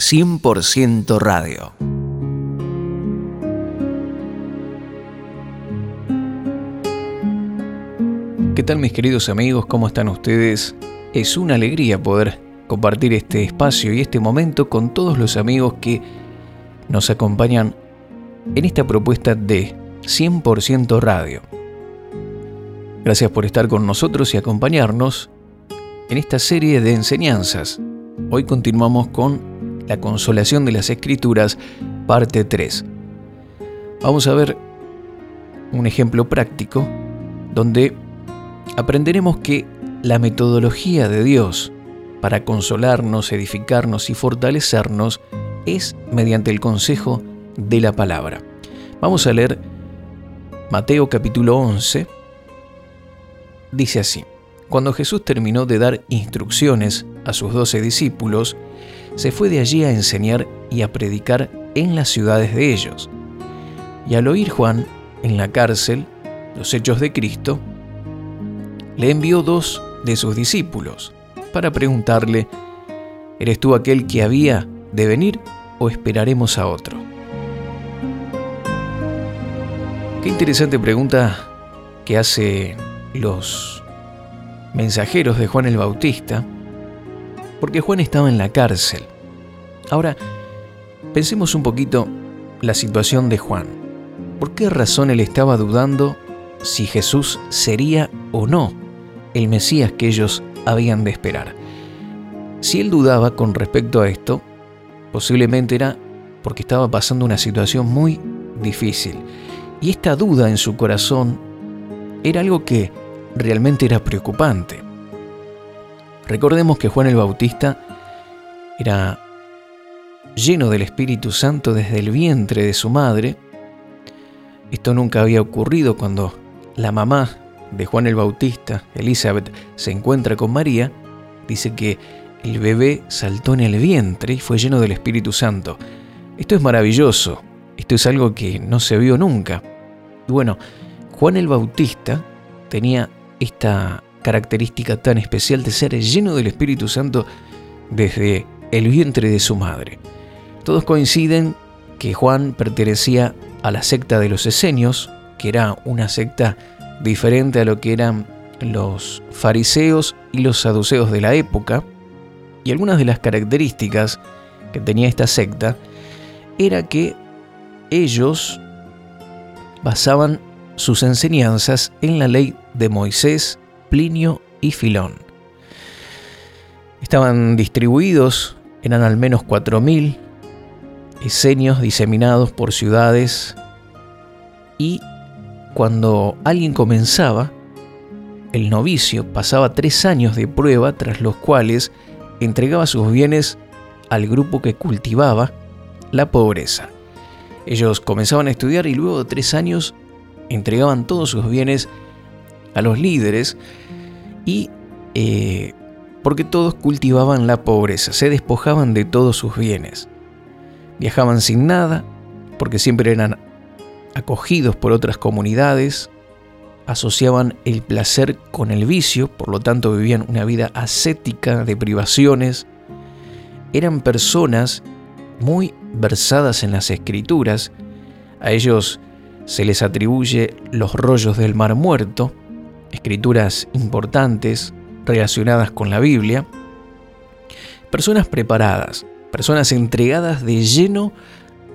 100% radio. ¿Qué tal mis queridos amigos? ¿Cómo están ustedes? Es una alegría poder compartir este espacio y este momento con todos los amigos que nos acompañan en esta propuesta de 100% radio. Gracias por estar con nosotros y acompañarnos en esta serie de enseñanzas. Hoy continuamos con la consolación de las escrituras, parte 3. Vamos a ver un ejemplo práctico donde aprenderemos que la metodología de Dios para consolarnos, edificarnos y fortalecernos es mediante el consejo de la palabra. Vamos a leer Mateo capítulo 11. Dice así, cuando Jesús terminó de dar instrucciones a sus doce discípulos, se fue de allí a enseñar y a predicar en las ciudades de ellos. Y al oír Juan en la cárcel los hechos de Cristo, le envió dos de sus discípulos para preguntarle, ¿eres tú aquel que había de venir o esperaremos a otro? Qué interesante pregunta que hace los mensajeros de Juan el Bautista, porque Juan estaba en la cárcel. Ahora, pensemos un poquito la situación de Juan. ¿Por qué razón él estaba dudando si Jesús sería o no el Mesías que ellos habían de esperar? Si él dudaba con respecto a esto, posiblemente era porque estaba pasando una situación muy difícil. Y esta duda en su corazón era algo que realmente era preocupante. Recordemos que Juan el Bautista era lleno del Espíritu Santo desde el vientre de su madre. Esto nunca había ocurrido cuando la mamá de Juan el Bautista, Elizabeth, se encuentra con María. Dice que el bebé saltó en el vientre y fue lleno del Espíritu Santo. Esto es maravilloso, esto es algo que no se vio nunca. Y bueno, Juan el Bautista tenía esta característica tan especial de ser lleno del Espíritu Santo desde el vientre de su madre. Todos coinciden que Juan pertenecía a la secta de los esenios, que era una secta diferente a lo que eran los fariseos y los saduceos de la época, y algunas de las características que tenía esta secta era que ellos basaban sus enseñanzas en la ley de Moisés, Plinio y Filón. Estaban distribuidos, eran al menos 4.000 esenios diseminados por ciudades y cuando alguien comenzaba, el novicio pasaba tres años de prueba tras los cuales entregaba sus bienes al grupo que cultivaba la pobreza. Ellos comenzaban a estudiar y luego de tres años entregaban todos sus bienes a los líderes y eh, porque todos cultivaban la pobreza, se despojaban de todos sus bienes. Viajaban sin nada, porque siempre eran acogidos por otras comunidades, asociaban el placer con el vicio, por lo tanto vivían una vida ascética de privaciones. Eran personas muy versadas en las escrituras, a ellos se les atribuye los rollos del Mar Muerto, escrituras importantes relacionadas con la Biblia, personas preparadas, personas entregadas de lleno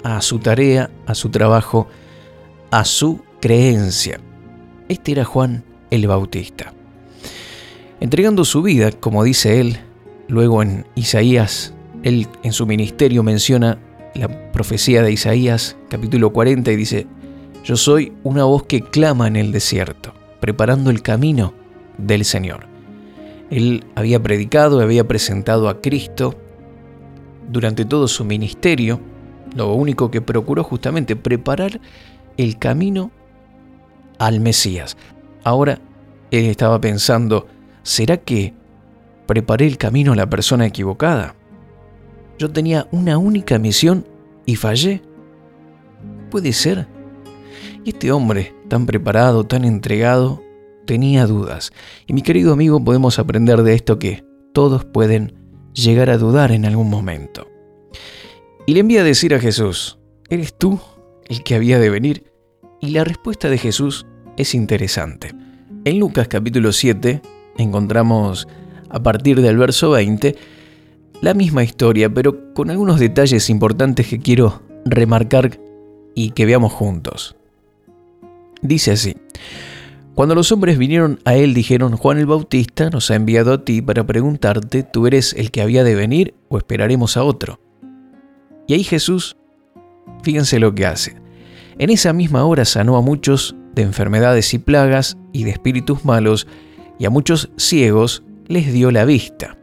a su tarea, a su trabajo, a su creencia. Este era Juan el Bautista. Entregando su vida, como dice él, luego en Isaías, él en su ministerio menciona la profecía de Isaías capítulo 40 y dice, yo soy una voz que clama en el desierto, preparando el camino del Señor. Él había predicado, había presentado a Cristo durante todo su ministerio. Lo único que procuró justamente preparar el camino al Mesías. Ahora él estaba pensando, ¿será que preparé el camino a la persona equivocada? Yo tenía una única misión y fallé. ¿Puede ser? Y este hombre, tan preparado, tan entregado, tenía dudas. Y mi querido amigo, podemos aprender de esto que todos pueden llegar a dudar en algún momento. Y le envía a decir a Jesús, ¿eres tú el que había de venir? Y la respuesta de Jesús es interesante. En Lucas capítulo 7 encontramos a partir del verso 20 la misma historia, pero con algunos detalles importantes que quiero remarcar y que veamos juntos. Dice así, cuando los hombres vinieron a él dijeron, Juan el Bautista nos ha enviado a ti para preguntarte, ¿tú eres el que había de venir o esperaremos a otro? Y ahí Jesús, fíjense lo que hace. En esa misma hora sanó a muchos de enfermedades y plagas y de espíritus malos, y a muchos ciegos les dio la vista.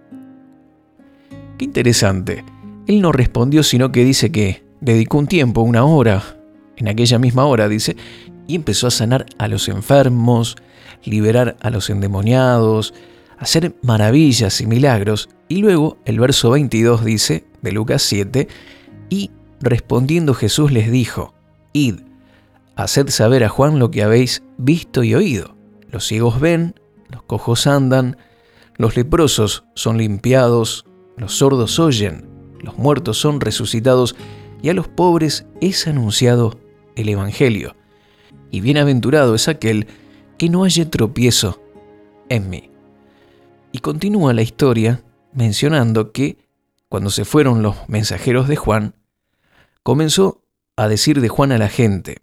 Qué interesante. Él no respondió, sino que dice que dedicó un tiempo, una hora, en aquella misma hora, dice, y empezó a sanar a los enfermos, liberar a los endemoniados, hacer maravillas y milagros. Y luego el verso 22 dice, de Lucas 7, y respondiendo Jesús les dijo, Id, haced saber a Juan lo que habéis visto y oído. Los ciegos ven, los cojos andan, los leprosos son limpiados, los sordos oyen, los muertos son resucitados, y a los pobres es anunciado el Evangelio. Y bienaventurado es aquel que no haya tropiezo en mí. Y continúa la historia mencionando que cuando se fueron los mensajeros de Juan, comenzó a decir de Juan a la gente,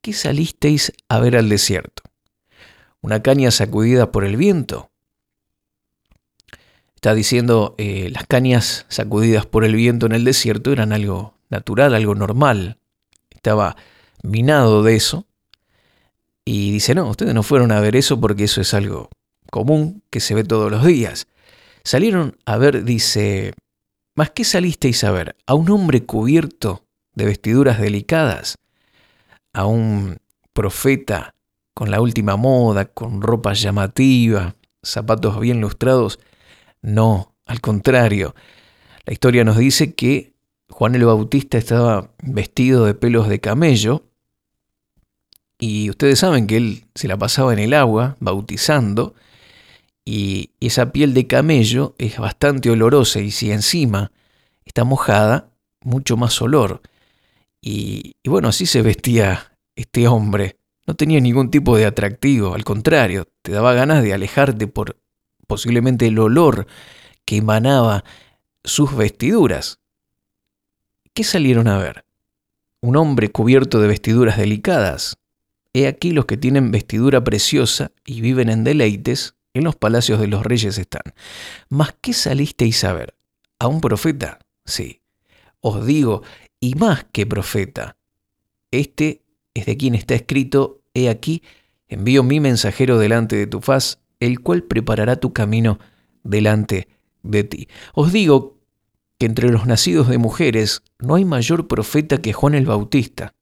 ¿qué salisteis a ver al desierto? ¿Una caña sacudida por el viento? Está diciendo, eh, las cañas sacudidas por el viento en el desierto eran algo natural, algo normal. Estaba minado de eso. Y dice, no, ustedes no fueron a ver eso porque eso es algo común que se ve todos los días. Salieron a ver, dice, ¿más qué salisteis a ver? ¿A un hombre cubierto de vestiduras delicadas? ¿A un profeta con la última moda, con ropa llamativa, zapatos bien lustrados? No, al contrario. La historia nos dice que Juan el Bautista estaba vestido de pelos de camello y ustedes saben que él se la pasaba en el agua bautizando y esa piel de camello es bastante olorosa y si encima está mojada, mucho más olor. Y, bueno, así se vestía este hombre. No tenía ningún tipo de atractivo, al contrario, te daba ganas de alejarte por posiblemente el olor que emanaba sus vestiduras. ¿Qué salieron a ver? Un hombre cubierto de vestiduras delicadas. He aquí los que tienen vestidura preciosa y viven en deleites, en los palacios de los reyes están. ¿Mas qué salisteis a ver? ¿A un profeta? Sí. Os digo, y más que profeta. Este es de quien está escrito, he aquí, envío mi mensajero delante de tu faz, el cual preparará tu camino delante de ti. Os digo que entre los nacidos de mujeres no hay mayor profeta que Juan el Bautista,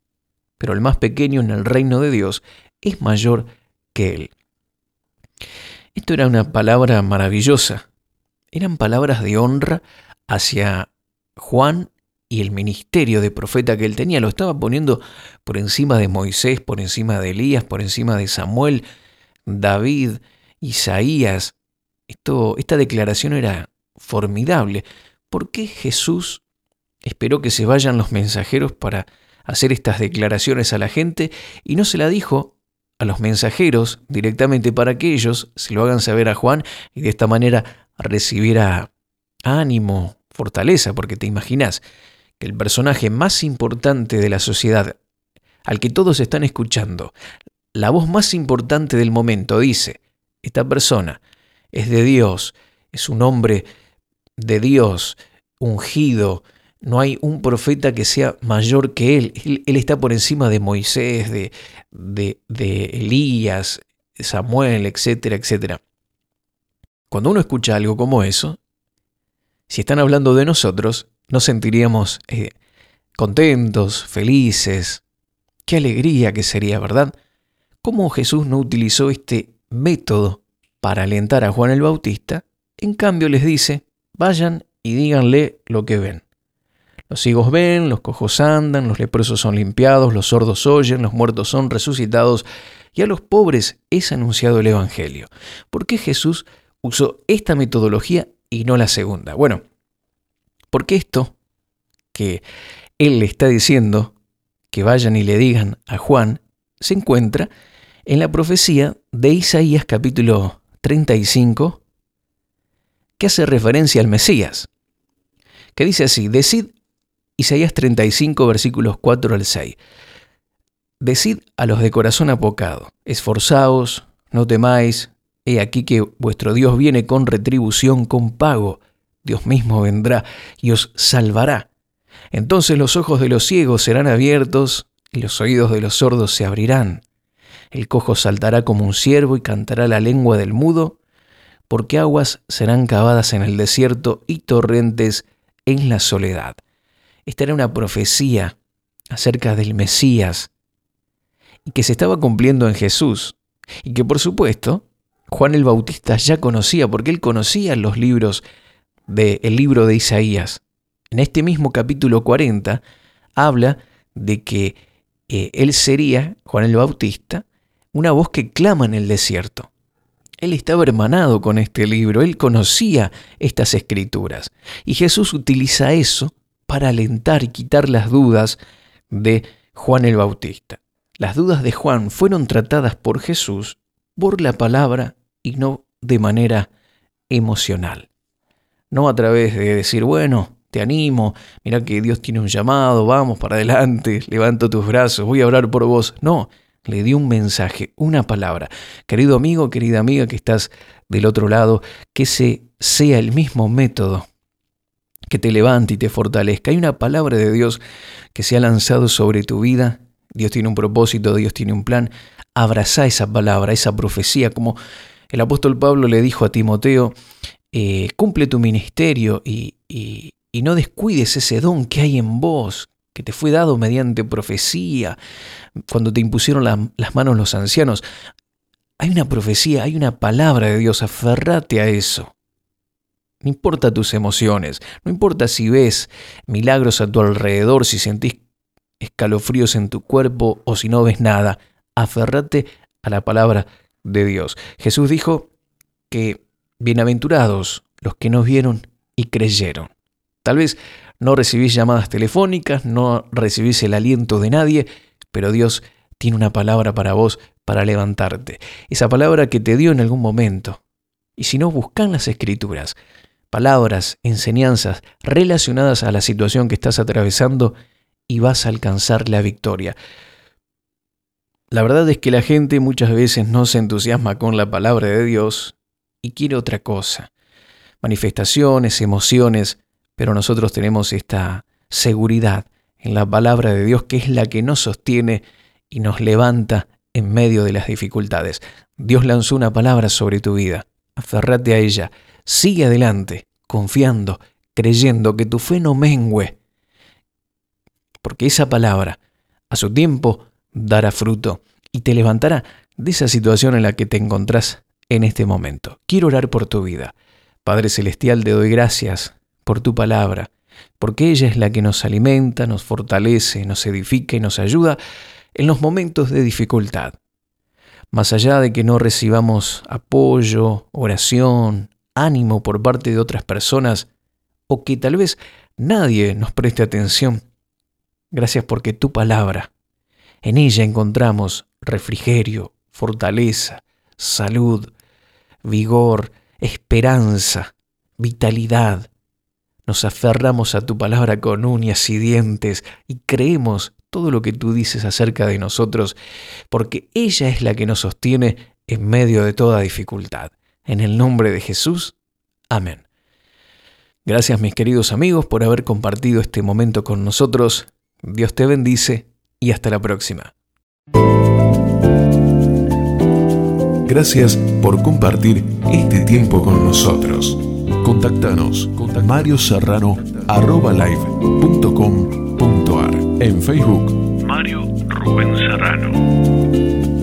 pero el más pequeño en el reino de Dios es mayor que él. Esto era una palabra maravillosa. Eran palabras de honra hacia Juan y el ministerio de profeta que él tenía. Lo estaba poniendo por encima de Moisés, por encima de Elías, por encima de Samuel, David, Isaías. Esto, esta declaración era formidable. ¿Por qué Jesús esperó que se vayan los mensajeros para hacer estas declaraciones a la gente y no se la dijo a los mensajeros directamente para que ellos se lo hagan saber a Juan y de esta manera recibiera ánimo, fortaleza, porque te imaginas que el personaje más importante de la sociedad, al que todos están escuchando, la voz más importante del momento dice, esta persona es de Dios, es un hombre de Dios, ungido, no hay un profeta que sea mayor que él. Él, está por encima de Moisés, de, de, Elías, Samuel, etcétera, etcétera. Cuando uno escucha algo como eso, si están hablando de nosotros, nos sentiríamos eh, contentos, felices. Qué alegría que sería, ¿verdad? ¿Cómo Jesús no utilizó este método para alentar a Juan el Bautista, en cambio les dice, vayan y díganle lo que ven. Los ciegos ven, los cojos andan, los leprosos son limpiados, los sordos oyen, los muertos son resucitados, y a los pobres es anunciado el Evangelio. ¿Por qué Jesús usó esta metodología y no la segunda? Bueno, porque esto que él le está diciendo que vayan y le digan a Juan se encuentra en la profecía de Isaías capítulo 35, que hace referencia al Mesías, que dice así, decid Isaías 35 versículos 4 al 6, decid a los de corazón apocado, esforzaos, no temáis, he aquí que vuestro Dios viene con retribución, con pago, Dios mismo vendrá y os salvará. Entonces los ojos de los ciegos serán abiertos y los oídos de los sordos se abrirán. El cojo saltará como un ciervo y cantará la lengua del mudo, porque aguas serán cavadas en el desierto y torrentes en la soledad. Esta era una profecía acerca del Mesías y que se estaba cumpliendo en Jesús y que por supuesto Juan el Bautista ya conocía porque él conocía los libros del libro de Isaías. En este mismo capítulo 40 habla de que eh, él sería, Juan el Bautista, una voz que clama en el desierto. Él estaba hermanado con este libro, él conocía estas escrituras. Y Jesús utiliza eso para alentar y quitar las dudas de Juan el Bautista. Las dudas de Juan fueron tratadas por Jesús por la palabra y no de manera emocional. No a través de decir, bueno, te animo, mira que Dios tiene un llamado, vamos para adelante, levanto tus brazos, voy a orar por vos. No, le dio un mensaje, una palabra. Querido amigo, querida amiga que estás del otro lado, que ese sea el mismo método que te levante y te fortalezca. Hay una palabra de Dios que se ha lanzado sobre tu vida. Dios tiene un propósito, Dios tiene un plan. Abraza esa palabra, esa profecía, como el apóstol Pablo le dijo a Timoteo, eh, cumple tu ministerio y, y no descuides ese don que hay en vos, que te fue dado mediante profecía, cuando te impusieron las manos los ancianos. Hay una profecía, hay una palabra de Dios, aferrate a eso. No importa tus emociones, no importa si ves milagros a tu alrededor, si sentís escalofríos en tu cuerpo o si no ves nada, aferrate a la palabra de Dios. Jesús dijo que bienaventurados los que nos vieron y creyeron. Tal vez no recibís llamadas telefónicas, no recibís el aliento de nadie, pero Dios tiene una palabra para vos para levantarte. Esa palabra que te dio en algún momento. Y si no, buscan las escrituras, palabras, enseñanzas relacionadas a la situación que estás atravesando y vas a alcanzar la victoria. La verdad es que la gente muchas veces no se entusiasma con la palabra de Dios y quiere otra cosa. Manifestaciones, emociones, pero nosotros tenemos esta seguridad en la palabra de Dios que es la que nos sostiene y nos levanta en medio de las dificultades. Dios lanzó una palabra sobre tu vida. Aferrate a ella. Sigue adelante, confiando, creyendo que tu fe no mengüe. Porque esa palabra, a su tiempo, dará fruto y te levantará de esa situación en la que te encontrás en este momento. Quiero orar por tu vida. Padre Celestial, te doy gracias por tu palabra, porque ella es la que nos alimenta, nos fortalece, nos edifica y nos ayuda en los momentos de dificultad. Más allá de que no recibamos apoyo, oración, ánimo por parte de otras personas, o que tal vez nadie nos preste atención, gracias porque tu palabra, en ella encontramos refrigerio, fortaleza, salud, vigor, esperanza, vitalidad, nos aferramos a tu palabra con uñas y dientes y creemos todo lo que tú dices acerca de nosotros, porque ella es la que nos sostiene en medio de toda dificultad. En el nombre de Jesús, amén. Gracias mis queridos amigos por haber compartido este momento con nosotros. Dios te bendice y hasta la próxima. Gracias por compartir este tiempo con nosotros. Contactanos Mario Serrano arroba live.com.ar en Facebook Mario Rubén Serrano